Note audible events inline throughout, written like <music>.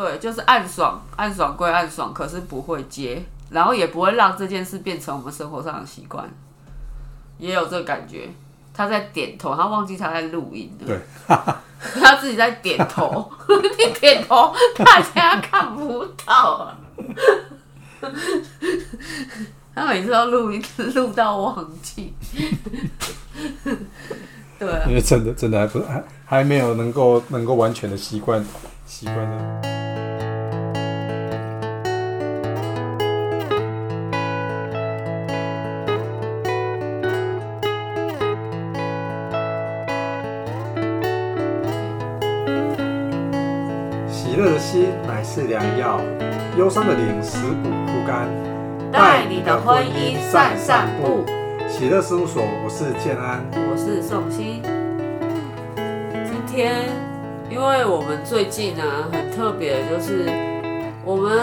对，就是暗爽，暗爽归暗爽，可是不会接，然后也不会让这件事变成我们生活上的习惯，也有这个感觉。他在点头，他忘记他在录音了。对，<laughs> 他自己在点头，<laughs> 你点头，大家看不到啊。<laughs> 他每次都录音，录到忘记。对啊因，为真的真的还不还还没有能够能够完全的习惯习惯的。心乃是良药，忧伤的灵食补枯干。带你的婚姻散散步。喜乐事务所，我是建安。我是宋鑫。今天，因为我们最近呢很特别，就是我们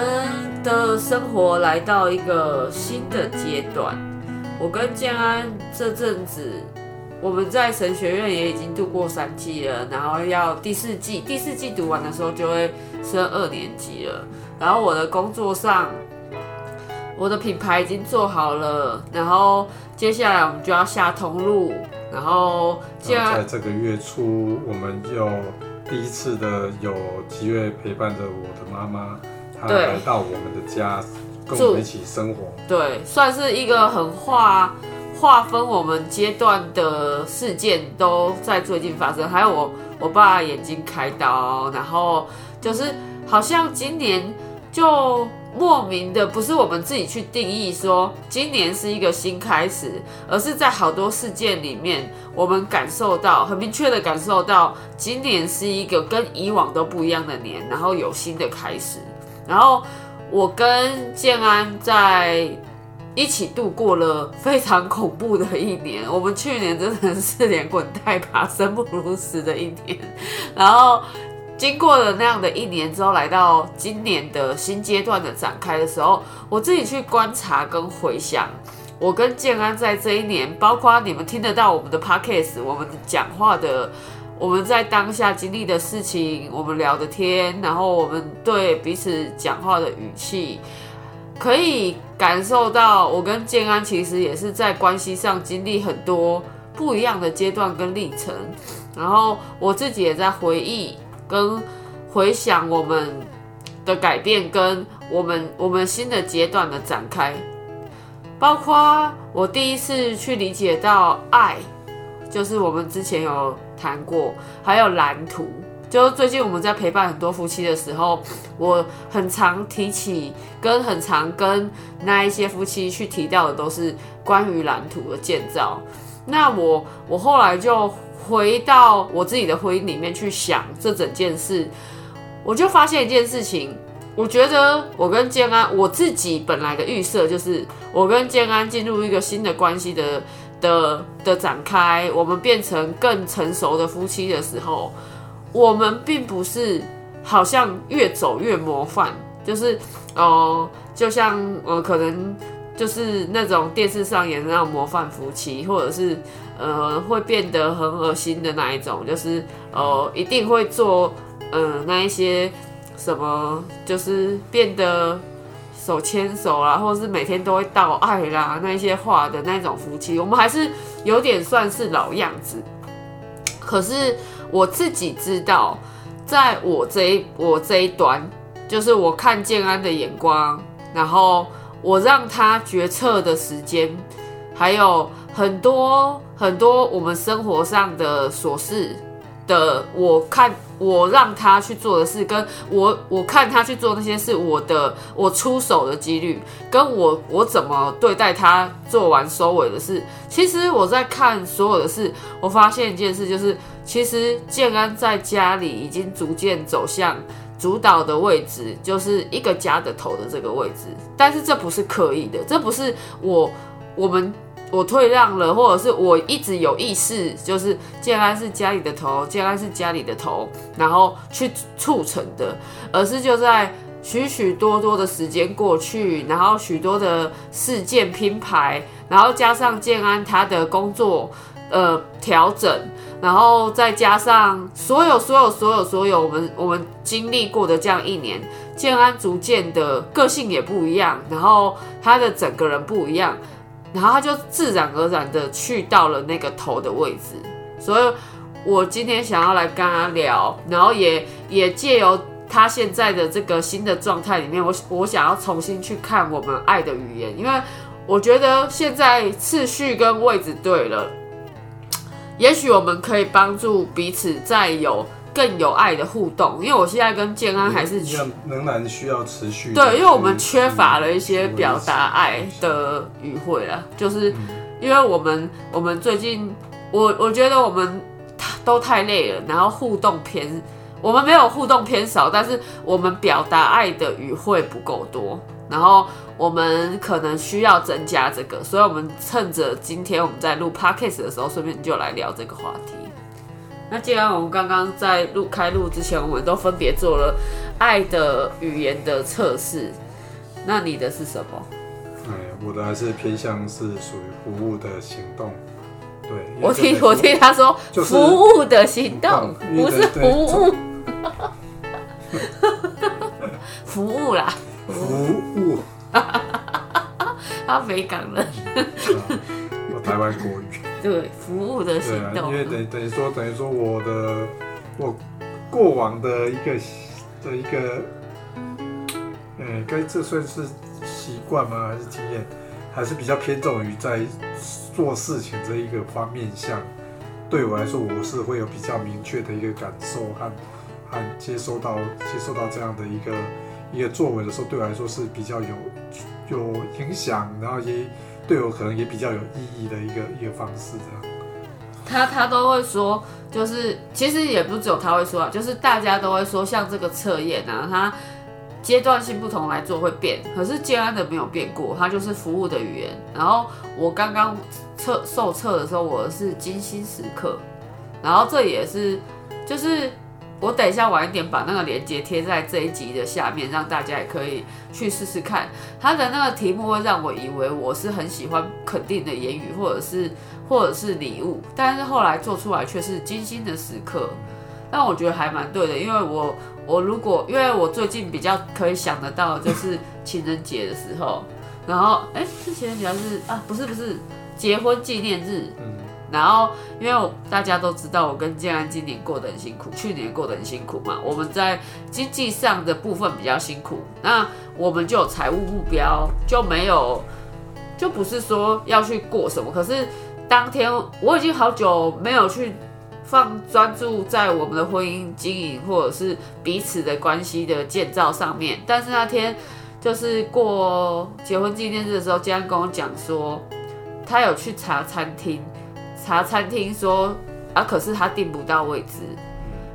的生活来到一个新的阶段。我跟建安这阵子，我们在神学院也已经度过三季了，然后要第四季，第四季读完的时候就会升二年级了。然后我的工作上，我的品牌已经做好了，然后接下来我们就要下通路，然后接下来在这个月初，我们又第一次的有机会陪伴着我的妈妈，她对来到我们的家，跟我们一起生活。对，算是一个很划划分我们阶段的事件，都在最近发生。还有我我爸眼睛开刀，然后就是好像今年就莫名的，不是我们自己去定义说今年是一个新开始，而是在好多事件里面，我们感受到很明确的感受到，今年是一个跟以往都不一样的年，然后有新的开始，然后。我跟建安在一起度过了非常恐怖的一年。我们去年真的是连滚带爬、生不如死的一年。然后经过了那样的一年之后，来到今年的新阶段的展开的时候，我自己去观察跟回想。我跟建安在这一年，包括你们听得到我们的 podcast，我们讲话的我们在当下经历的事情，我们聊的天，然后我们对彼此讲话的语气，可以感受到我跟建安其实也是在关系上经历很多不一样的阶段跟历程。然后我自己也在回忆跟回想我们的改变，跟我们我们新的阶段的展开，包括我第一次去理解到爱。就是我们之前有谈过，还有蓝图。就是最近我们在陪伴很多夫妻的时候，我很常提起，跟很常跟那一些夫妻去提到的，都是关于蓝图的建造。那我我后来就回到我自己的婚姻里面去想这整件事，我就发现一件事情。我觉得我跟建安，我自己本来的预设就是，我跟建安进入一个新的关系的的的展开，我们变成更成熟的夫妻的时候，我们并不是好像越走越模范，就是哦、呃就像呃，可能就是那种电视上演的那种模范夫妻，或者是呃会变得很恶心的那一种，就是呃一定会做呃那一些什么，就是变得手牵手啦，或者是每天都会道爱啦，那一些话的那种夫妻，我们还是有点算是老样子。可是我自己知道，在我这一我这一端，就是我看建安的眼光，然后我让他决策的时间，还有很多很多我们生活上的琐事的，我看我让他去做的事，跟我我看他去做那些事，我的我出手的几率，跟我我怎么对待他做完收尾的事，其实我在看所有的事，我发现一件事，就是其实建安在家里已经逐渐走向主导的位置，就是一个家的头的这个位置。但是这不是刻意的，这不是我我们我退让了，或者是我一直有意识，就是建安是家里的头，建安是家里的头，然后去促成的，而是就在许许多多的时间过去，然后许多的事件拼排，然后加上建安他的工作呃调整，然后再加上所有所有所有所有我们我们经历过的这样一年，建安逐渐的个性也不一样，然后他的整个人不一样，然后他就自然而然的去到了那个头的位置，所以我今天想要来跟他聊，然后也也借由他现在的这个新的状态里面，我我想要重新去看我们爱的语言，因为我觉得现在次序跟位置对了。也许我们可以帮助彼此再有更有爱的互动，因为我现在跟建安还是仍然需要持续。对，因为我们缺乏了一些表达爱的语汇啊，就是因为我们我们最近，我我觉得我们都太累了，然后互动偏，我们没有互动偏少，但是我们表达爱的语汇不够多，然后。我们可能需要增加这个，所以我们趁着今天我们在录 podcast 的时候，顺便就来聊这个话题。那既然我们刚刚在录开录之前，我们都分别做了爱的语言的测试，那你的是什么？哎，我的还是偏向是属于服务的行动。对，我听我听他说服务的行动，不是服务，<laughs> 服务啦，服务。<laughs> 他北港人，我台湾国语。对，服务的行动。因为等等于说，等于说我的我过往的一个的一个，嗯，该这算是习惯吗？还是经验？还是比较偏重于在做事情这一个方面上。对我来说，我是会有比较明确的一个感受和和接收到接收到这样的一个。一个作为的时候，对我来说是比较有有影响，然后也对我可能也比较有意义的一个一个方式，这样。他他都会说，就是其实也不只有他会说啊，就是大家都会说，像这个测验啊，它阶段性不同来做会变，可是建安的没有变过，它就是服务的语言。然后我刚刚测受测的时候，我是精心时刻，然后这也是就是。我等一下晚一点把那个链接贴在这一集的下面，让大家也可以去试试看。他的那个题目会让我以为我是很喜欢肯定的言语，或者是或者是礼物，但是后来做出来却是精心的时刻。但我觉得还蛮对的，因为我我如果因为我最近比较可以想得到就是情人节的时候，然后哎是情人节还是啊不是不是结婚纪念日。然后，因为大家都知道，我跟建安今年过得很辛苦，去年过得很辛苦嘛。我们在经济上的部分比较辛苦，那我们就有财务目标，就没有，就不是说要去过什么。可是当天我已经好久没有去放专注在我们的婚姻经营或者是彼此的关系的建造上面。但是那天就是过结婚纪念日的时候，建安跟我讲说，他有去查餐厅。查餐厅说啊，可是他订不到位置。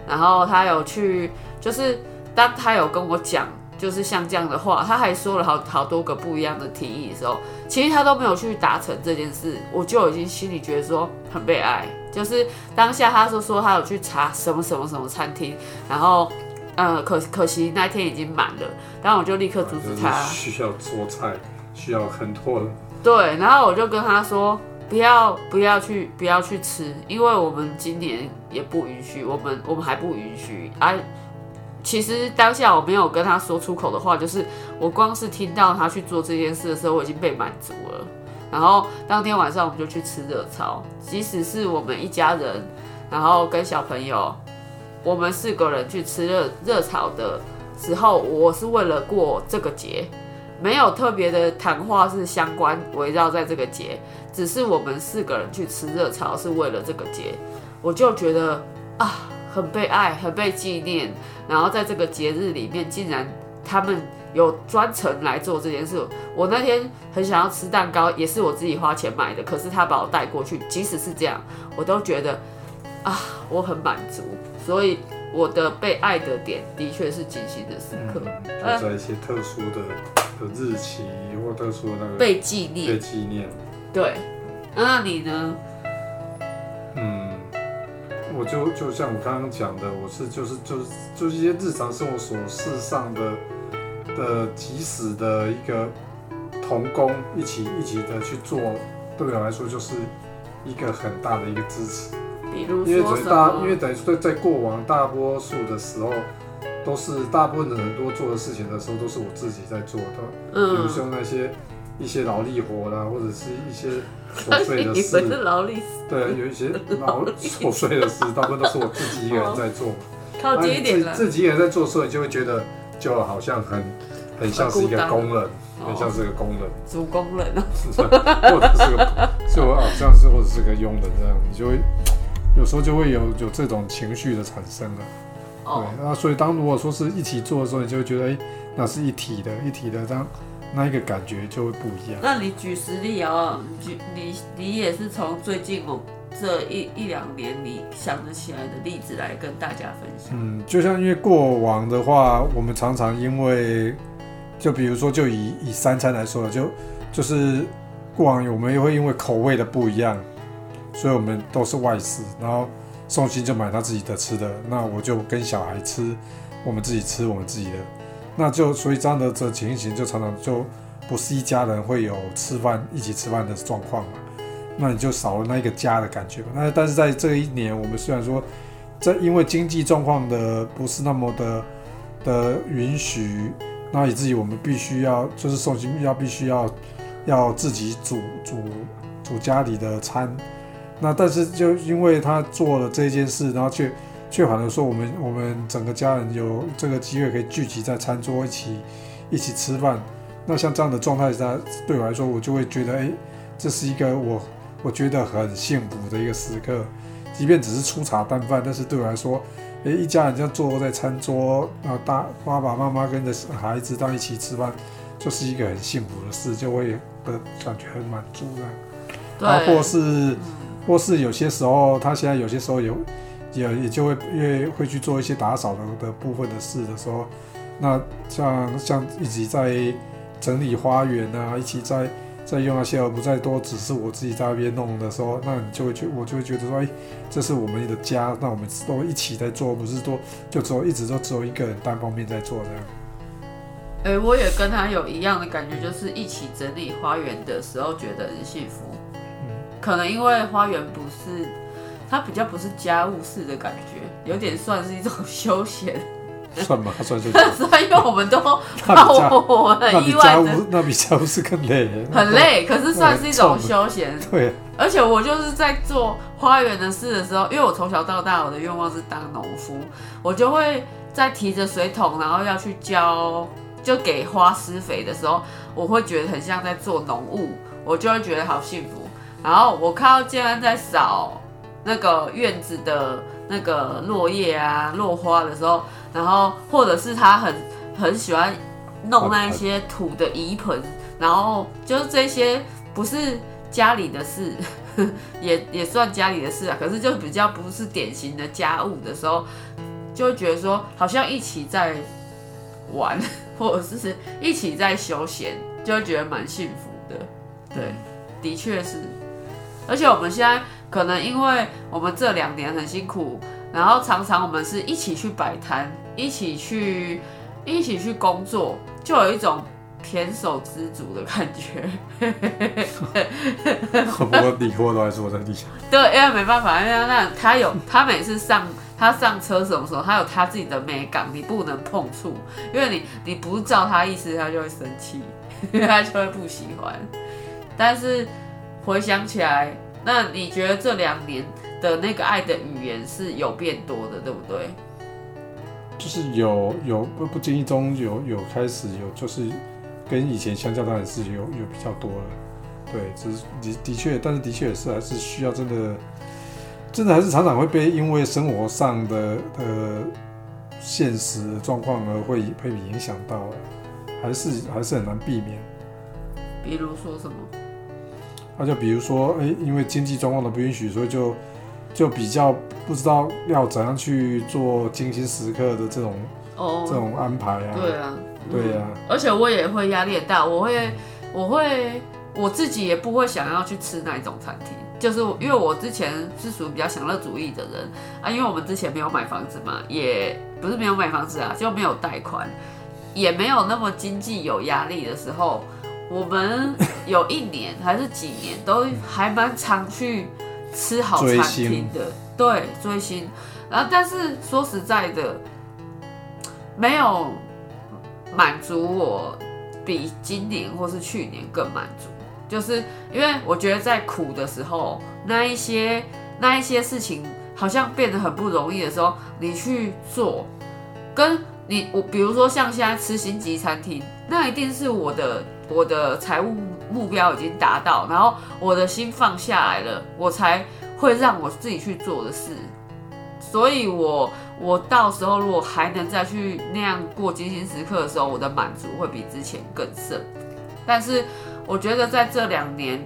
然后他有去，就是当他有跟我讲，就是像这样的话，他还说了好好多个不一样的提议的时候，其实他都没有去达成这件事，我就已经心里觉得说很悲哀。就是当下他说说他有去查什么什么什么餐厅，然后呃可可惜那天已经满了，然后我就立刻阻止他。需要做菜，需要很多。对，然后我就跟他说。不要不要去不要去吃，因为我们今年也不允许，我们我们还不允许。啊，其实当下我没有跟他说出口的话，就是我光是听到他去做这件事的时候，我已经被满足了。然后当天晚上我们就去吃热炒，即使是我们一家人，然后跟小朋友，我们四个人去吃热热炒的时候，我是为了过这个节。没有特别的谈话是相关围绕在这个节，只是我们四个人去吃热炒是为了这个节，我就觉得啊很被爱，很被纪念。然后在这个节日里面，竟然他们有专程来做这件事。我那天很想要吃蛋糕，也是我自己花钱买的，可是他把我带过去。即使是这样，我都觉得啊我很满足。所以我的被爱的点的确是精心的时刻，就在一些特殊的。日期或特殊的那个被纪念，被纪念。对，那你呢？嗯，我就就像我刚刚讲的，我是就是就是就是一些日常生活琐事上的的及时的一个同工一起一起的去做，对我来说就是一个很大的一个支持。比如因为大，因为等于说在过往大多数的时候，都是大部分的人多做的事情的时候，都是我自己在做的。比如嗯，说那些一些劳力活啦，或者是一些琐 <laughs> 碎的事，是劳力士，对，有一些劳 <laughs> 琐碎的事，大部分都是我自己一个人在做嘛。靠近一点了。自自己一个人在做的时候，你就会觉得就好像很很像是一个工人，很像哦，是个工人，主工人哦，<laughs> 或者是个就好像是或者是个佣人这样，你就会有时候就会有有这种情绪的产生了。哦，对，那所以当如果说是一起做的时候，你就会觉得哎、那是一体的，一体的，这样那一个感觉就会不一样。那你举实例哦，你举你你也是从最近我这一一两年你想得起来的例子来跟大家分享。嗯，就像因为过往的话，我们常常因为，就比如说就以以三餐来说，就就是过往我们也会因为口味的不一样，所以我们都是外食，然后宋鑫就买他自己的吃的，那我就跟小孩吃，我们自己吃我们自己的，那就所以这样的这情形就常常就不是一家人会有吃饭一起吃饭的状况嘛，那你就少了那一个家的感觉嘛。那但是在这一年，我们虽然说在因为经济状况的不是那么的的允许，那以至于我们必须要就是宋鑫要必须要要自己煮煮煮家里的餐。那但是就因为他做了这件事，然后却却反而说我们我们整个家人有这个机会可以聚集在餐桌一起一起吃饭。那像这样的状态下，对我来说，我就会觉得，哎，这是一个我我觉得很幸福的一个时刻。即便只是粗茶淡饭，但是对我来说，诶，一家人这样坐在餐桌，然后大爸爸妈妈跟着孩子到一起吃饭，就是一个很幸福的事，就会的感觉很满足这样。啊，对，或是或是有些时候，他现在有些时候有也也就会越会去做一些打扫的的部分的事的时候，那像像一起在整理花园啊，一起在在用那些，而不再多只是我自己在那边弄的时候，那你就会觉我就会觉得说，哎，这是我们的家，那我们都一起在做，不是说就只有一直都只有一个人单方面在做这样。哎、我也跟他有一样的感觉，就是一起整理花园的时候觉得很幸福。嗯可能因为花园不是，它比较不是家务事的感觉，有点算是一种休闲。算吗？<laughs> 算就所以因为我们都我那很意外的那比家务事更累，很。累，可是算是一种休闲。对，而且我就是在做花园的事的时候，因为我从小到大我的愿望是当农夫，我就会在提着水桶，然后要去浇，就给花施肥的时候，我会觉得很像在做农务，我就会觉得好幸福。然后我看到建安在扫那个院子的那个落叶啊、落花的时候，然后或者是他很很喜欢弄那一些土的移盆，然后就是这些不是家里的事，<laughs> 也也算家里的事啊，可是就比较不是典型的家务的时候，就会觉得说好像一起在玩，或者是一起在休闲，就会觉得蛮幸福的。对，的确是。而且我们现在可能因为我们这两年很辛苦，然后常常我们是一起去摆摊，一起去一起去工作，就有一种舔手知足的感觉。不过理货都还是我在地下。<laughs> 对，因为没办法，因为那他有他每次上他上车什么时候，他有他自己的美感，你不能碰触，因为你你不照他意思，他就会生气，<laughs> 他就会不喜欢。但是回想起来，那你觉得这两年的那个爱的语言是有变多的，对不对？就是有有不不经意中有有开始有就是跟以前相较当然是有有比较多了，对，只是的的确，但是的确也是还是需要真的真的还是常常会被因为生活上的呃现实状况而会被影响到，还是还是很难避免。比如说什么？那就比如说，哎、因为经济状况的不允许，所以就就比较不知道要怎样去做精心时刻的这种哦，这种安排啊。对啊，对啊。嗯。而且我也会压力很大，我会，我会，我自己也不会想要去吃那一种餐厅，就是因为我之前是属于比较享乐主义的人啊，因为我们之前没有买房子嘛，也不是没有买房子啊，就没有贷款，也没有那么经济有压力的时候，我们有一年还是几年都还蛮常去吃好餐厅的，对，追星。然后，但是说实在的，没有满足我比今年或是去年更满足，就是因为我觉得在苦的时候，那一些那一些事情好像变得很不容易的时候，你去做，跟你我比如说像现在吃星级餐厅，那一定是我的我的财务目标已经达到，然后我的心放下来了，我才会让我自己去做的事。所以，我我到时候如果还能再去那样过精心时刻的时候，我的满足会比之前更深。但是，我觉得在这两年，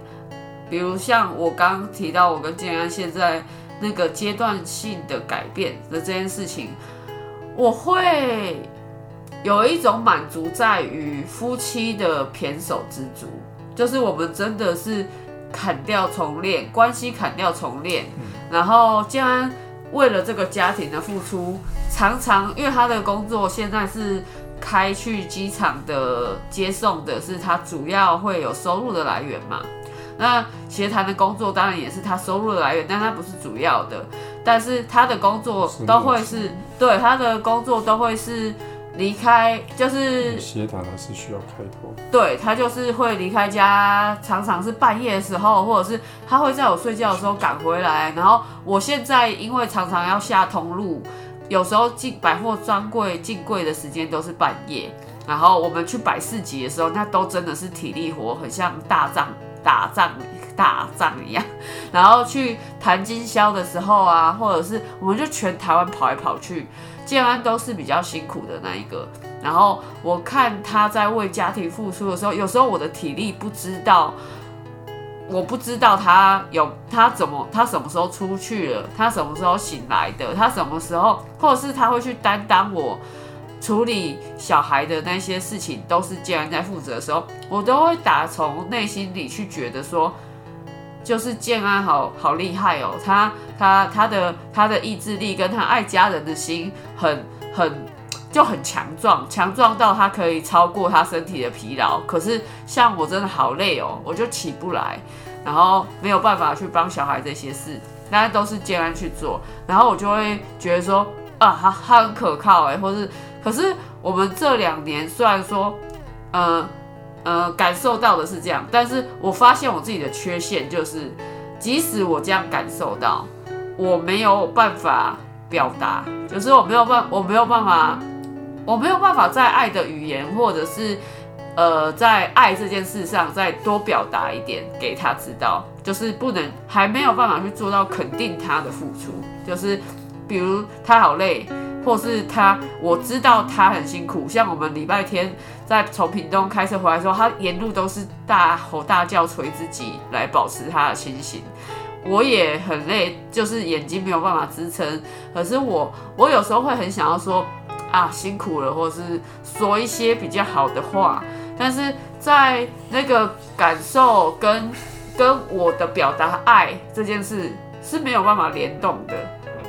比如像我刚刚提到，我跟建安现在那个阶段性的改变的这件事情，我会有一种满足在于夫妻的胼手之足，就是我们真的是砍掉重练，关系砍掉重练，然后建安。为了这个家庭的付出，常常因为他的工作现在是开去机场的接送的，是他主要会有收入的来源嘛。那协谈的工作当然也是他收入的来源，但他不是主要的。但是他的工作都会是对他的工作都会是。离开就是协谈还是需要开拓，对他就是会离开家，常常是半夜的时候，或者是他会在我睡觉的时候赶回来。然后我现在因为常常要下通路，有时候进百货专柜进柜的时间都是半夜。然后我们去百事集的时候，那都真的是体力活，很像大仗打仗打仗一样。然后去谈经销的时候啊，或者是我们就全台湾跑来跑去。建安都是比较辛苦的那一个，然后我看他在为家庭付出的时候，有时候我的体力不知道，我不知道他有他怎么他什么时候出去了，他什么时候醒来的，他什么时候，或者是他会去担当我处理小孩的那些事情，都是建安在负责的时候，我都会打从内心里去觉得说。就是建安好好厉害哦，他他他的他的意志力跟他爱家人的心很很就很强壮，强壮到他可以超过他身体的疲劳。可是像我真的好累哦，我就起不来，然后没有办法去帮小孩这些事，那都是建安去做，然后我就会觉得说啊，他他很可靠哎，或是可是我们这两年虽然说，嗯。呃，感受到的是这样，但是我发现我自己的缺陷就是，即使我这样感受到，我没有办法表达，就是我没有办，我没有办法，我没有办法在爱的语言，或者是呃，在爱这件事上再多表达一点给他知道，就是不能，还没有办法去做到肯定他的付出，就是比如他好累。或是他，我知道他很辛苦。像我们礼拜天在从屏东开车回来的时候，他沿路都是大吼大叫捶自己来保持他的清醒。我也很累，就是眼睛没有办法支撑。可是我，我有时候会很想要说啊辛苦了，或是说一些比较好的话。但是在那个感受跟跟我的表达爱这件事是没有办法联动的。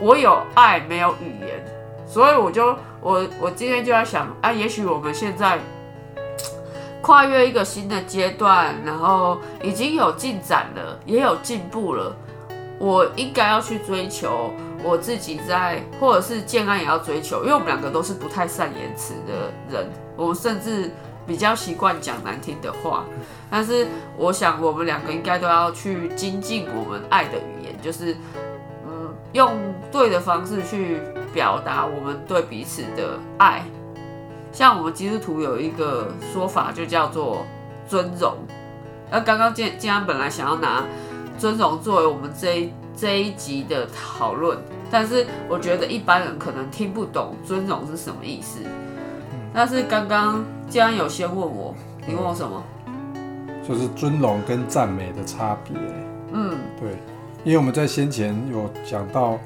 我有爱，没有语言。所以我就我我今天就在想啊，也许我们现在跨越一个新的阶段，然后已经有进展了，也有进步了。我应该要去追求我自己在，或者是建安也要追求，因为我们两个都是不太善言辞的人，我们甚至比较习惯讲难听的话。但是我想，我们两个应该都要去精进我们爱的语言，就是嗯，用对的方式去。表达我们对彼此的爱，像我们基督徒有一个说法，就叫做尊荣。那刚刚建建安本来想要拿尊荣作为我们这一这一集的讨论，但是我觉得一般人可能听不懂尊荣是什么意思。但是刚刚建安有先问我，你问我什么？就是尊荣跟赞美的差别。嗯，对，因为我们在先前有讲到。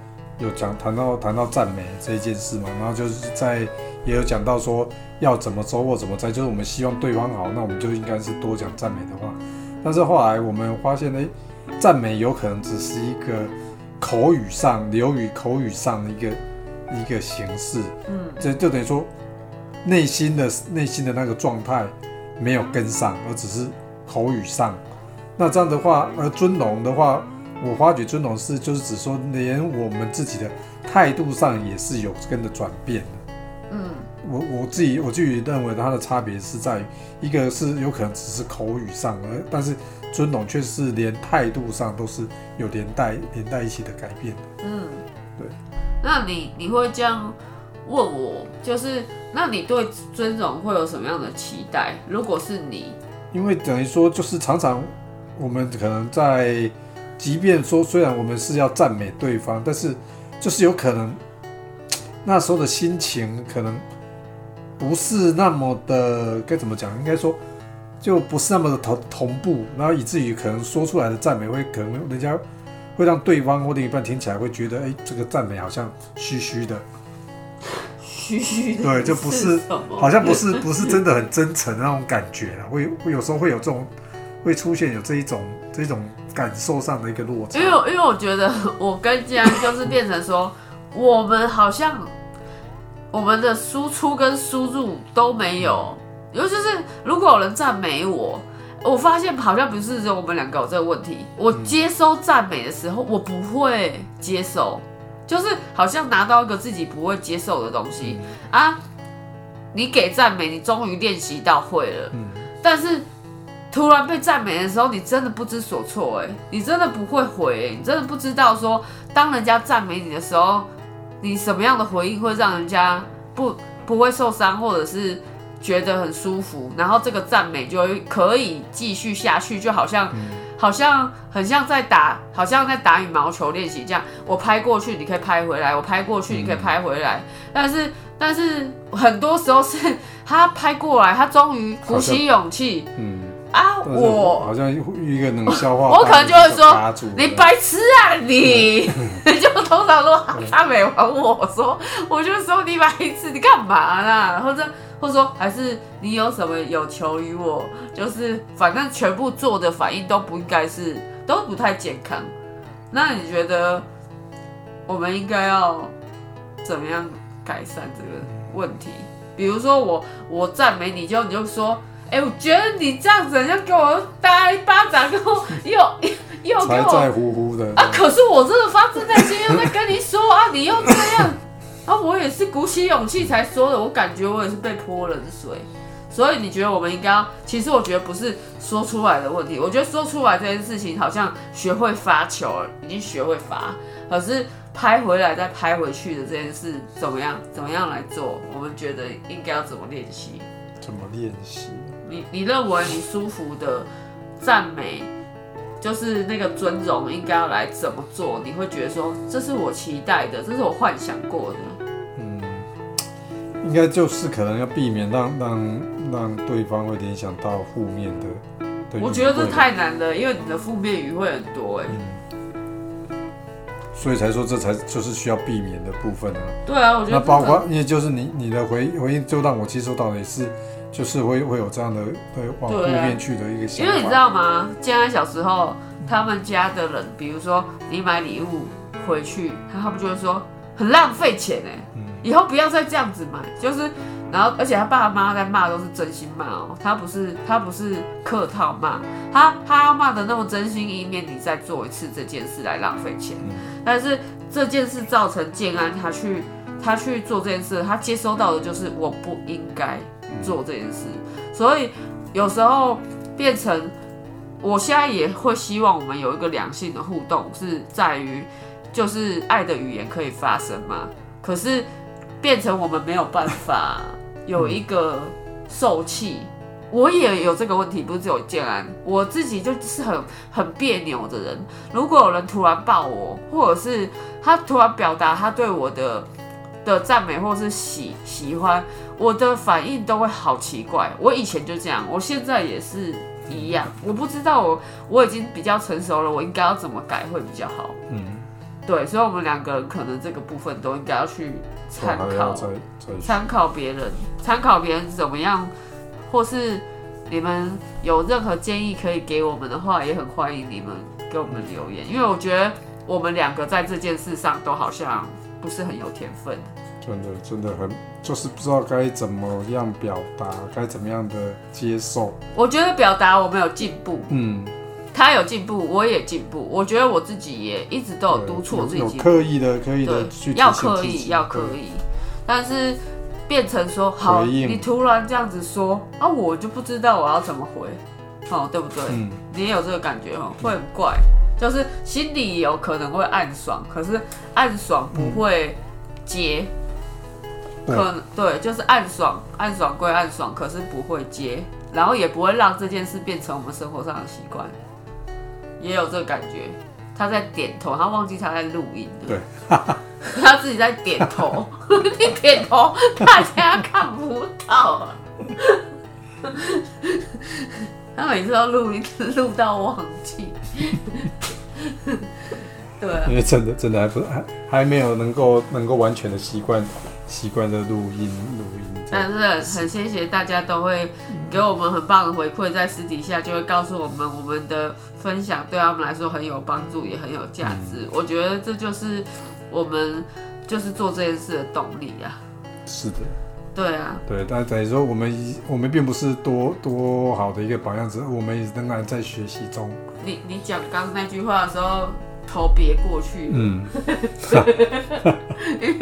有讲谈到谈到赞美这一件事嘛，然后就是在也有讲到说要怎么收获怎么在，就是我们希望对方好，那我们就应该是多讲赞美的话。但是后来我们发现，哎，赞美有可能只是一个口语上流于口语上的一个一个形式，嗯，这就等于说内心的内心的那个状态没有跟上，而只是口语上。那这样的话，而尊荣的话。我发觉尊荣是就是只说，连我们自己的态度上也是有跟着转变的。嗯，我我自己我自己认为它的差别是在于，一个是有可能只是口语上，而但是尊荣却是连态度上都是有连带连带一起的改变的。嗯，对。那你你会这样问我，就是那你对尊荣会有什么样的期待？如果是你，因为等于说就是常常我们可能在，即便说虽然我们是要赞美对方，但是就是有可能那时候的心情可能不是那么的该怎么讲？应该说就不是那么的同同步，然后以至于可能说出来的赞美会可能人家会让对方或另一半听起来会觉得，哎，这个赞美好像虚虚的，虚虚的，对，就不是好像不是不是真的很真诚的那种感觉了，会会有时候会有这种会出现有这一种这一种感受上的一个落差因。为因为我觉得我跟家就是变成说，<laughs> 我们好像我们的输出跟输入都没有，尤其是如果有人赞美我，我发现好像不是只有我们两个有这个问题。我接收赞美的时候，我不会接受，就是好像拿到一个自己不会接受的东西啊。你给赞美，你终于练习到会了，嗯但是突然被赞美的时候，你真的不知所措，哎，你真的不会回、欸，你真的不知道说，当人家赞美你的时候，你什么样的回应会让人家不不会受伤，或者是觉得很舒服，然后这个赞美就可以继续下去，就好像。好像很像在打，好像在打羽毛球练习这样。我拍过去，你可以拍回来；我拍过去，你可以拍回来。但是，但是很多时候是他拍过来，他终于鼓起勇气嗯，我好像一个能消化，我可能就会说你白痴啊你！<laughs> 就通常说他没完我说，我就说你白痴，你干嘛啦？或者或者说还是你有什么有求于我？就是反正全部做的反应都不应该是都不太健康。那你觉得我们应该要怎么样改善这个问题？比如说我我赞美你就你就说，哎、我觉得你这样子人家给我打一巴掌，给我又 <laughs> 又给我才在乎乎的啊！可是我真的发自内心又在跟你说啊，你又这样 <laughs> 啊！我也是鼓起勇气才说的，我感觉我也是被泼冷水。所以你觉得我们应该要？其实我觉得不是说出来的问题，我觉得说出来这件事情好像学会发球了，已经学会发，可是拍回来再拍回去的这件事怎么样？怎么样来做？我们觉得应该要怎么练习？怎么练习？你你认为你舒服的赞美，就是那个尊荣，应该要来怎么做？你会觉得说，这是我期待的，这是我幻想过的。嗯，应该就是可能要避免让让让对方会联想到负面的。我觉得这太难了，因为你的负面语会很多哎。所以才说这才就是需要避免的部分啊。对啊，我觉得那包括，因为就是你你的回回应，就让我接收到的也是，就是会会有这样的对往负面去的一个想法。因为你知道吗？建安小时候，他们家的人，比如说你买礼物回去，他们就会说很浪费钱哎，嗯以后不要再这样子买，就是，然后而且他爸爸妈在骂都是真心骂哦，他不是他不是客套骂，他他要骂的那么真心，以免你再做一次这件事来浪费钱。嗯但是这件事造成建安他去他去做这件事，他接收到的就是我不应该做这件事，所以有时候变成我现在也会希望我们有一个良性的互动，是在于就是爱的语言可以发生嘛，可是变成我们没有办法 <laughs> 有一个受气。我也有这个问题，不是只有建安，我自己就是很很别扭的人。如果有人突然抱我，或者是他突然表达他对我的的赞美或是喜喜欢，我的反应都会好奇怪。我以前就这样，我现在也是一样。我不知道我我已经比较成熟了，我应该要怎么改会比较好。嗯，对，所以我们两个人可能这个部分都应该要去参考。参考别人，参考别人怎么样，或是你们有任何建议可以给我们的话，也很欢迎你们给我们留言，因为我觉得我们两个在这件事上都好像不是很有天分。真的真的很就是不知道该怎么样表达，该怎么样的接受。我觉得表达我们有进步，嗯，他有进步，我也进步。我觉得我自己也一直都有督促我自己。刻意的、刻意的去，要刻意，要刻意，但是变成说好，你突然这样子说啊，我就不知道我要怎么回，哦，对不对？嗯，你也有这个感觉哦，会很怪，就是心里有可能会暗爽，可是暗爽不会接，对可能对，就是暗爽，暗爽归暗爽，可是不会接，然后也不会让这件事变成我们生活上的习惯，也有这个感觉。他在点头，他忘记他在录音了。对，<laughs> 他自己在点头，<laughs> 你点头，大家看不到啊。他每次都录音录到忘记。<laughs> 对啊因为真的真的还不还还没有能够能够完全的习惯习惯的录音录音。但是很谢谢大家都会给我们很棒的回馈，在私底下就会告诉我们，我们的分享对他们来说很有帮助，也很有价值。我觉得这就是我们就是做这件事的动力啊。是的，对啊，对，但等于说我们我们并不是多多好的一个榜样，只是我们仍然在学习中。你你讲刚刚那句话的时候，头别过去，嗯，因 <laughs> 为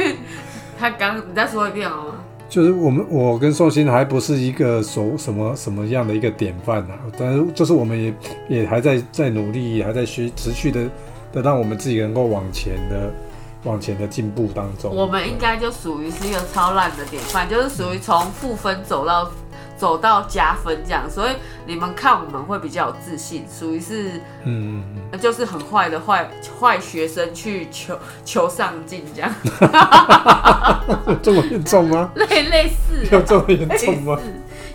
他刚你再说一遍好吗？就是我们我跟寿星还不是一个所什么什么样的一个典范啊，但是就是我们也也还在在努力，还在学持续的的让我们自己能够往前的往前的进步当中。我们应该就属于是一个超烂的典范，就是属于从负分走到走到加分这样，所以你们看我们会比较有自信，属于是嗯嗯就是很坏的坏坏学生去求求上进这样，<laughs> <laughs> 这么严重吗？类类似有这么严重吗？，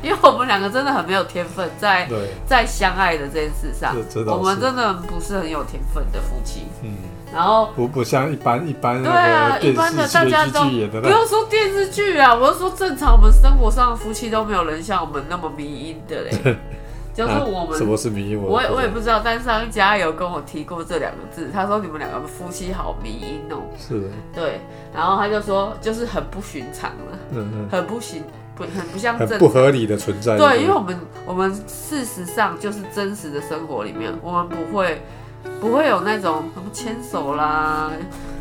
因为我们两个真的很没有天分，在对，在相爱的这件事上我们真的不是很有天分的夫妻，嗯，然后。不不像一般一般对啊一般的大家都不用说电视剧啊，我是说正常我们生活上的夫妻都没有人像我们那么迷因的嘞。就是我们，什么是迷我？我也我也不知道，但上一家有跟我提过这两个字，他说你们两个夫妻好迷因哦。是的，对，然后他就说就是很不寻常了，嗯嗯很不行，不很不像正不合理的存在。对，因为我们我们事实上就是真实的生活里面，我们不会不会有那种什么牵手啦、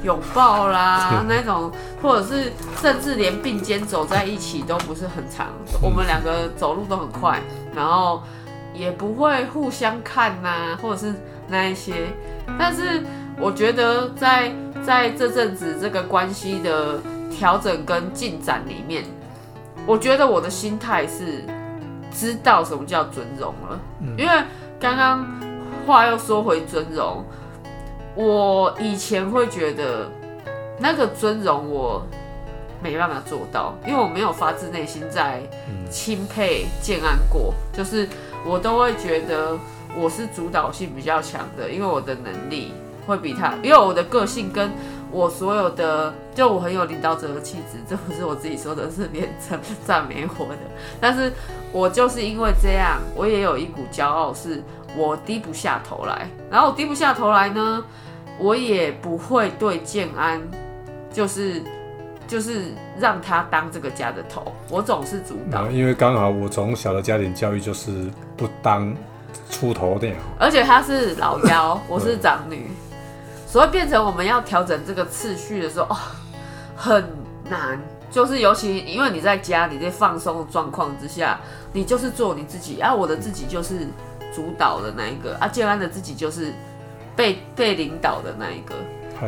拥抱啦 <laughs> 那种，或者是甚至连并肩走在一起都不是很长。我们两个走路都很快，然后也不会互相看呐、或者是那一些。但是我觉得在在这阵子这个关系的调整跟进展里面，我觉得我的心态是知道什么叫尊重了，嗯因为刚刚话又说回尊荣，我以前会觉得那个尊荣我没办法做到，因为我没有发自内心在嗯钦佩建安过，就是我都会觉得我是主导性比较强的，因为我的能力会比他，因为我的个性跟我所有的，就我很有领导者的气质，<laughs> 这不是我自己说的，是别人赞赞美我的。但是我就是因为这样，我也有一股骄傲，是我低不下头来。然后我低不下头来呢，我也不会对建安，就是就是让他当这个家的头，我总是主导。因为刚好我从小的家庭教育就是不当出头的，而且他是老幺，<laughs> 我是长女，所以变成我们要调整这个次序的时候，哦，很难。就是尤其因为你在家，你在放松的状况之下，你就是做你自己啊。我的自己就是主导的那一个啊，建安的自己就是被被领导的那一个。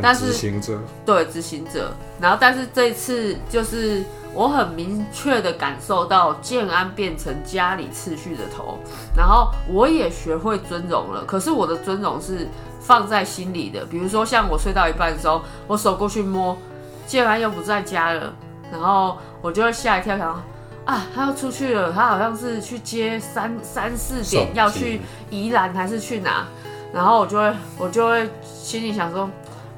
但是执行者，对执行者。然后，但是这一次就是我很明确的感受到建安变成家里次序的头，然后我也学会尊荣了。可是我的尊荣是放在心里的，比如说像我睡到一半的时候，我手过去摸，建安又不在家了，然后我就会吓一跳，想。啊，他要出去了，他好像是去接三三四点要去宜兰还是去哪？然后我就会我就会心里想说，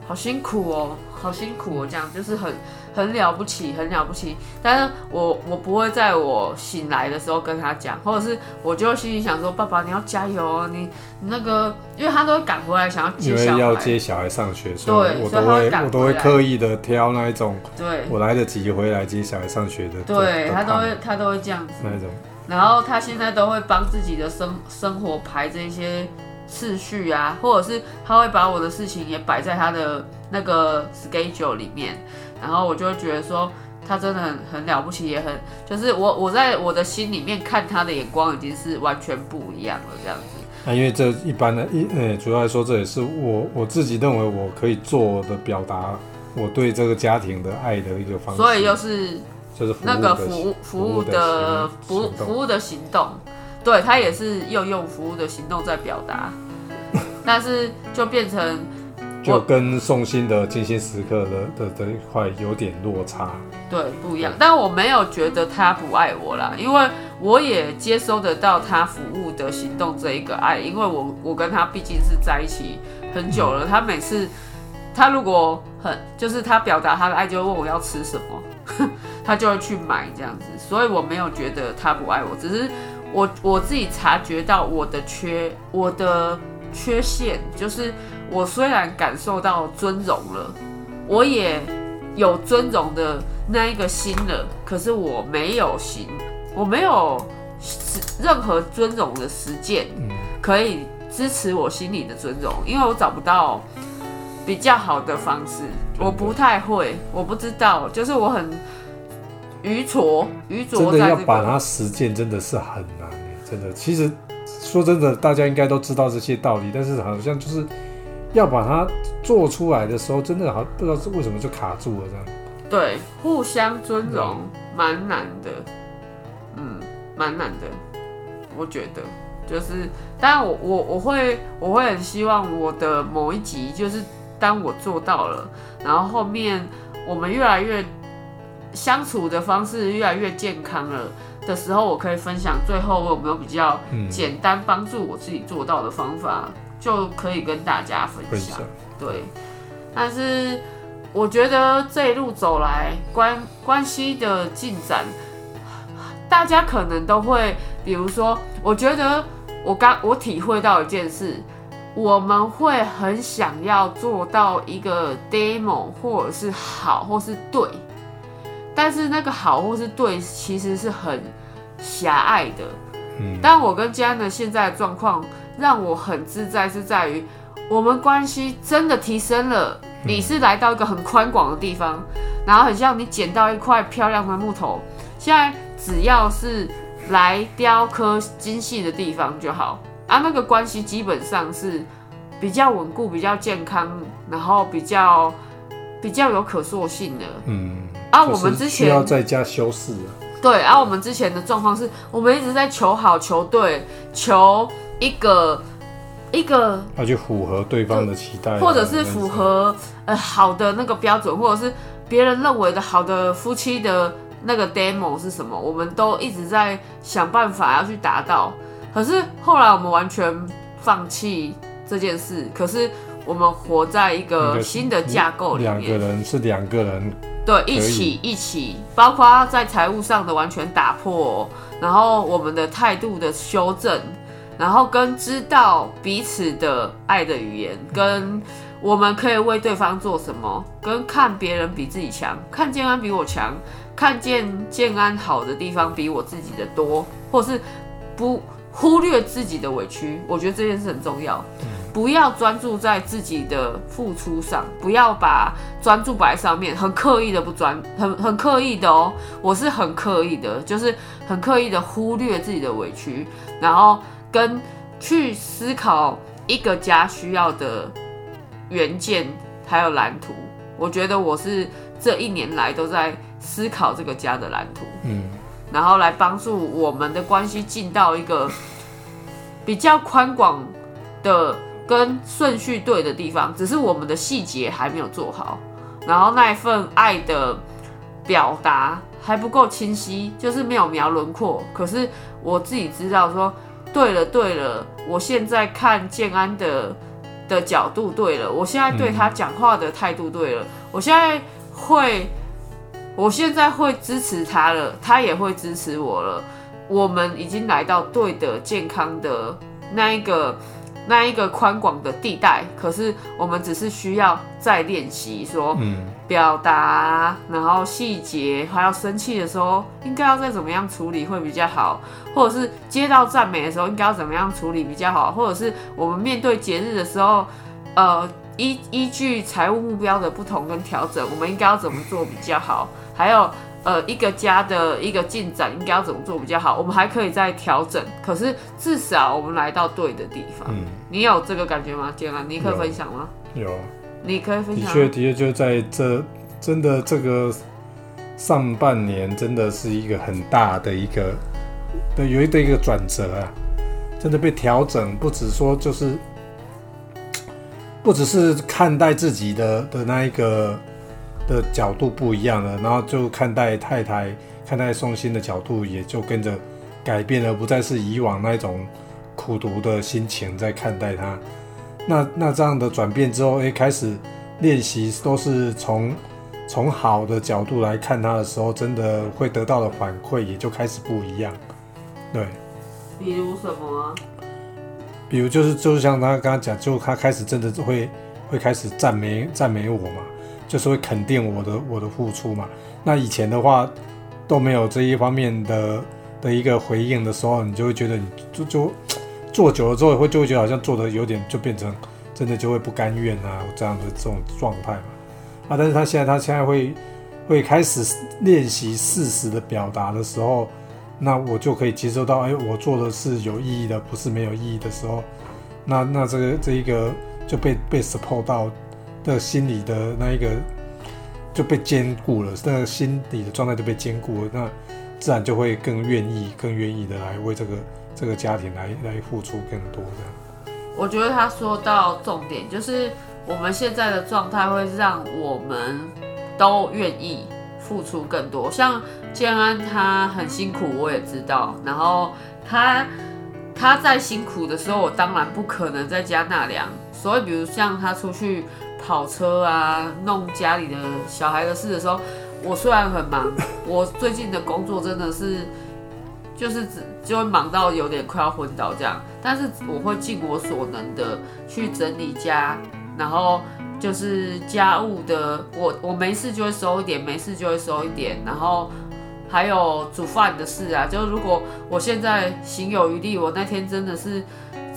好辛苦哦，好辛苦哦，这样就是很很了不起，很了不起。但是我我不会在我醒来的时候跟他讲，或者是我就心里想说，爸爸你要加油哦，你你那个，因为他都会赶回来想要接小孩，要接小孩上学，所以对我都会赶我都会刻意的挑那一种对我来得及回来接小孩上学的，对他都会他都会这样子。那一种，然后他现在都会帮自己的生生活排这些次序啊，或者是他会把我的事情也摆在他的那个 schedule 里面，然后我就会觉得说他真的很很了不起，也很就是我我在我的心里面看他的眼光已经是完全不一样了这样子。那因为这一般的，一呃，主要来说这也是我我自己认为我可以做的表达我对这个家庭的爱的一个方式。所以又是就是那个服务服务的服服务的行动，对他也是又用服务的行动在表达，但是就变成就跟宋鑫的精心时刻的的的一块有点落差，对，不一样。但我没有觉得他不爱我啦，因为。我也接收得到他服务的行动这一个爱，因为我我跟他毕竟是在一起很久了。他每次他如果很就是他表达他的爱，就会问我要吃什么，<laughs> 他就会去买这样子。所以我没有觉得他不爱我，只是我我自己察觉到我的缺我的缺陷，就是我虽然感受到尊荣了，我也有尊荣的那一个心了，可是我没有行。我没有任何尊荣的实践，可以支持我心里的尊荣，因为我找不到比较好的方式，我不太会，我不知道，就是我很愚拙，愚拙。真的要把它实践，真的是很难真的。其实说真的，大家应该都知道这些道理，但是好像就是要把它做出来的时候，真的好不知道是为什么就卡住了这样。对，互相尊荣蛮难的。嗯，蛮难的，我觉得就是，当然我我我会我会很希望我的某一集就是当我做到了，然后后面我们越来越相处的方式越来越健康了的时候，我可以分享最后我有没有比较简单帮助我自己做到的方法，就可以跟大家分享。对，但是我觉得这一路走来关关系的进展。大家可能都会，比如说，我觉得我刚我体会到一件事，我们会很想要做到一个 demo，或者是好，或是对，但是那个好或是对，其实是很狭隘的。嗯，但我跟嘉呢现在的状况让我很自在，是在于我们关系真的提升了。你是来到一个很宽广的地方，然后很像你捡到一块漂亮的木头，现在。只要是来雕刻精细的地方就好啊，那个关系基本上是比较稳固、比较健康，然后比较比较有可塑性的。嗯，啊，我们之前需要在家修饰啊。对，啊，我们之前的状况是我们一直在求好、求对、求一个一个要去符合对方的期待，或者是符合呃好的那个标准，或者是别人认为的好的夫妻的。那个 demo 是什么？我们都一直在想办法要去达到，可是后来我们完全放弃这件事。可是我们活在一个新的架构里面，两个人是两个人，对，一起一起，包括在财务上的完全打破，然后我们的态度的修正，然后跟知道彼此的爱的语言，跟我们可以为对方做什么，跟看别人比自己强，看健安比我强。看见建安好的地方比我自己的多，或是不忽略自己的委屈，我觉得这件事很重要。不要专注在自己的付出上，不要把专注摆上面，很刻意的不专，很很刻意的哦。我是很刻意的，就是很刻意的忽略自己的委屈，然后跟去思考一个家需要的原件还有蓝图。我觉得我是这一年来都在。思考这个家的蓝图，嗯，然后来帮助我们的关系进到一个比较宽广的跟顺序对的地方，只是我们的细节还没有做好，然后那一份爱的表达还不够清晰，就是没有描轮廓。可是我自己知道说，对了对了，我现在看建安的的角度对了，我现在对他讲话的态度对了，我现在会。我现在会支持他了，他也会支持我了。我们已经来到对的、健康的那一个那一个宽广的地带，可是我们只是需要再练习说嗯，表达，然后细节，还要生气的时候应该要再怎么样处理会比较好，或者是接到赞美的时候应该要怎么样处理比较好，或者是我们面对节日的时候，呃，依依据财务目标的不同跟调整，我们应该要怎么做比较好，还有。呃，一个家的一个进展应该要怎么做比较好？我们还可以再调整，可是至少我们来到对的地方。嗯，你有这个感觉吗？建安，你可以分享吗？有，你可以分享。的确，的确就在这真的这个上半年，真的是一个很大的一个对有一的一个转折啊，真的被调整，不只说就是不只是看待自己的的那一个的角度不一样了，然后就看待太太、看待宋鑫的角度也就跟着改变了，不再是以往那种苦读的心情在看待他。那那这样的转变之后，诶，开始练习都是从从好的角度来看他的时候，真的会得到的反馈也就开始不一样。对，比如什么啊？比如就是就是像他刚刚讲，就他开始真的会会开始赞美赞美我嘛，就是会肯定我的我的付出嘛。那以前的话都没有这一方面的的一个回应的时候，你就会觉得你就就做久了之后会就会觉得好像做的有点就变成真的就会不甘愿啊这样的这种状态嘛。啊，但是他现在他现在会会开始练习适时的表达的时候，那我就可以接受到，哎，我做的是有意义的，不是没有意义的时候，那那这个这一个就被被 support 到的心理的那一个就被兼顾了，那个心理的状态就被兼顾了，那自然就会更愿意、更愿意的来为这个这个家庭来来付出更多这样。我觉得他说到重点，就是我们现在的状态会让我们都愿意付出更多。像建安他很辛苦，我也知道。然后他他在辛苦的时候，我当然不可能在家纳凉。所以，比如像他出去跑车啊，弄家里的小孩的事的时候，我虽然很忙，<laughs> 我最近的工作真的是。就是只就会忙到有点快要昏倒这样，但是我会尽我所能的去整理家，然后就是家务的，我我没事就会收一点，没事就会收一点，然后还有煮饭的事啊，就如果我现在行有余力，我那天真的是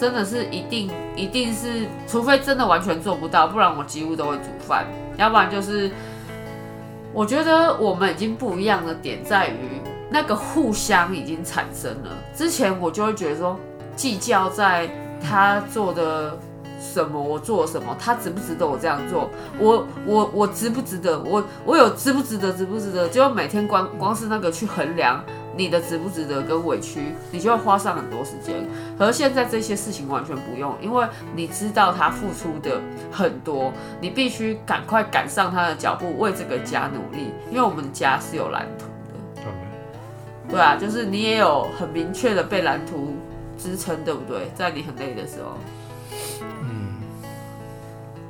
真的是一定一定是，除非真的完全做不到，不然我几乎都会煮饭，要不然就是我觉得我们已经不一样的点在于。那个互相已经产生了。之前我就会觉得说，计较在他做的什么，我做什么，他值不值得我这样做？我我我值不值得？我我有值不值得？值不值得？就每天光光是那个去衡量你的值不值得跟委屈，你就要花上很多时间。而现在这些事情完全不用，因为你知道他付出的很多，你必须赶快赶上他的脚步，为这个家努力。因为我们的家是有蓝图的。对啊，就是你也有很明确的被蓝图支撑，对不对？在你很累的时候，嗯，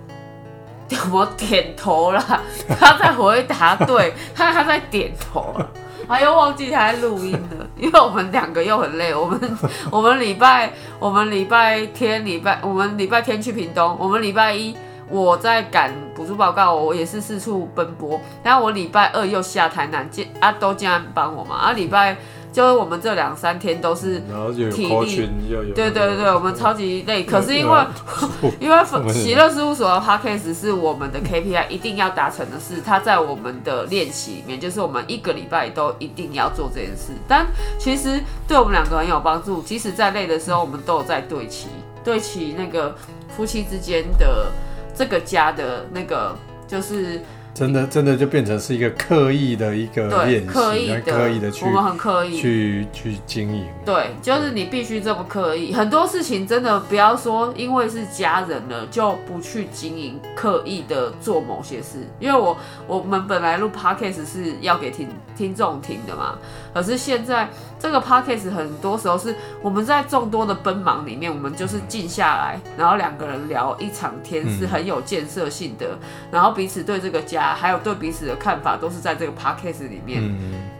<laughs> 有没有点头啦？他在回答，对他他在点头了，他又忘记他在录音了，<laughs> 因为我们两个又很累。我们 <laughs> 我们礼拜我们礼拜天礼拜我们礼拜天去屏东，我们礼拜一。我在赶补助报告，我也是四处奔波。然后我礼拜二又下台南，见阿都竟然帮我嘛。啊礼拜就是我们这两三天都是体力，对对对，我们超级累。可是因为 <laughs> 因为 <laughs> 喜乐事务所的 p a c k a g e 是我们的 KPI 一定要达成的事，它在我们的练习里面，就是我们一个礼拜都一定要做这件事。但其实对我们两个很有帮助，即使在累的时候，我们都有在对齐对齐那个夫妻之间的。这个家的那个就是。真的，真的就变成是一个刻意的一个练习，刻意的，刻意的去，我们很刻意去去经营。对，就是你必须这么刻意。很多事情真的不要说，因为是家人了就不去经营，刻意的做某些事。因为我我们本来录 podcast 是要给听听众听的嘛，可是现在这个 podcast 很多时候是我们在众多的奔忙里面，我们就是静下来，然后两个人聊一场天，是很有建设性的，然后彼此对这个家。还有对彼此的看法，都是在这个 podcast 里面。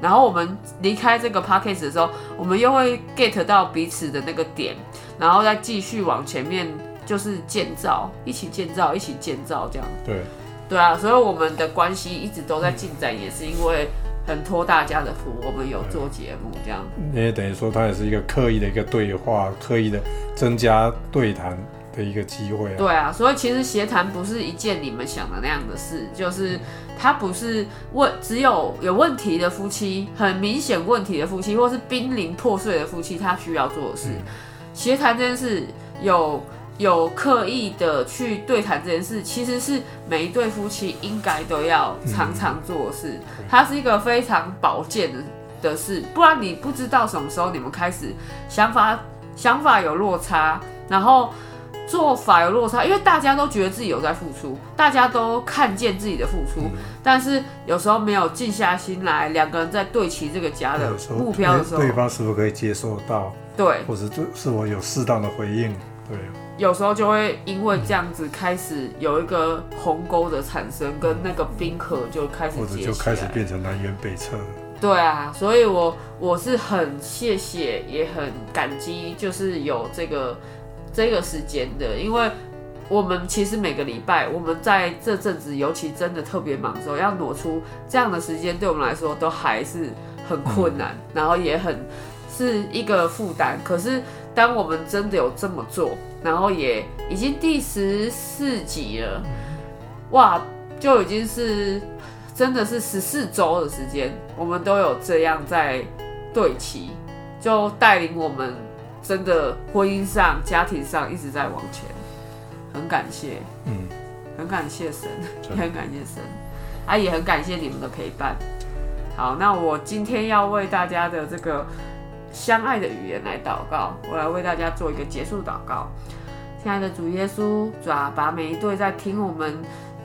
然后我们离开这个 podcast 的时候，我们又会 get 到彼此的那个点，然后再继续往前面就是建造，一起建造，一起建造这样。对，对啊，所以我们的关系一直都在进展，也是因为很托大家的福，我们有做节目这样。也等于说，它也是一个刻意的一个对话，刻意的增加对谈的一个机会啊。对啊，所以其实协谈不是一件你们想的那样的事，就是它不是问只有有问题的夫妻，很明显问题的夫妻，或是濒临破碎的夫妻，他需要做的事。协谈这件事有有刻意的去对谈这件事，其实是每一对夫妻应该都要常常做的事。它是一个非常保健的的事，不然你不知道什么时候你们开始想法想法有落差，然后做法有落差，因为大家都觉得自己有在付出，大家都看见自己的付出，但是有时候没有静下心来，两个人在对齐这个家的目标的时候，对方是否可以接受到，对，或者这是否有适当的回应？对，有时候就会因为这样子开始有一个鸿沟的产生，跟那个冰河就开始或者结就开始。变成南辕北辙。对啊，所以我我是很谢谢，也很感激，就是有这个这个时间的，因为我们其实每个礼拜，我们在这阵子，尤其真的特别忙的时候，要挪出这样的时间，对我们来说都还是很困难，然后也很是一个负担。可是当我们真的有这么做，然后也已经第十四集了，哇，就已经是真的是十四周的时间，我们都有这样在对齐，就带领我们真的婚姻上、家庭上一直在往前，很感谢，嗯，很感谢神，也很感谢神，啊，也很感谢你们的陪伴。好，那我今天要为大家的这个相爱的语言来祷告，我来为大家做一个结束祷告。亲爱的主耶稣，主啊，把每一对在听我们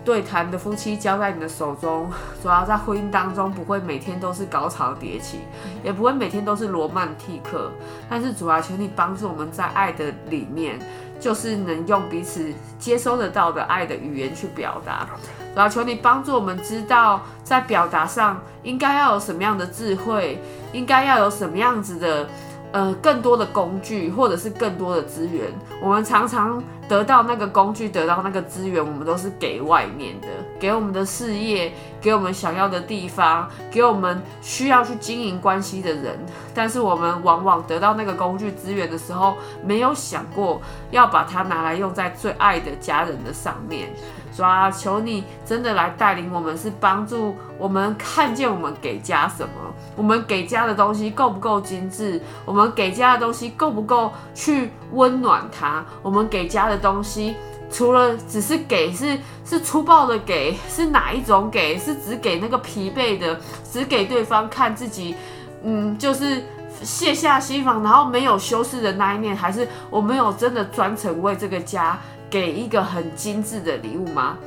对谈的夫妻交在你的手中，主要在婚姻当中不会每天都是高潮迭起，也不会每天都是罗曼蒂克，但是主啊，求你帮助我们在爱的里面，就是能用彼此接收得到的爱的语言去表达。老，求你帮助我们知道，在表达上应该要有什么样的智慧，应该要有什么样子的。呃，更多的工具或者是更多的资源，我们常常得到那个工具，得到那个资源，我们都是给外面的，给我们的事业，给我们想要的地方，给我们需要去经营关系的人。但是我们往往得到那个工具资源的时候，没有想过要把它拿来用在最爱的家人的上面。主啊，求你真的来带领我们，是帮助我们看见我们给家什么，我们给家的东西够不够精致，我们给家的东西够不够去温暖他，我们给家的东西。除了只是给，是是粗暴的给，是哪一种给？是只给那个疲惫的，只给对方看自己，嗯，就是卸下心防，然后没有修饰的那一面，还是我没有真的专程为这个家给一个很精致的礼物吗？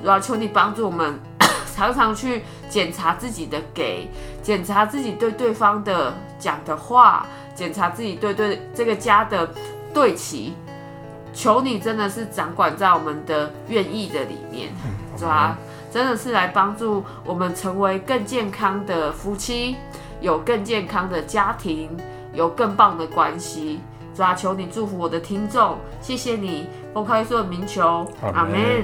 主要求你帮助我们，<coughs> 常常去检查自己的给，检查自己对对方的讲的话，检查自己对对这个家的对齐。求你真的是掌管在我们的愿意的里面，是吧，真的是来帮助我们成为更健康的夫妻，有更健康的家庭，有更棒的关系。主啊，求你祝福我的听众，谢谢你，奉开耶稣的名求，阿门。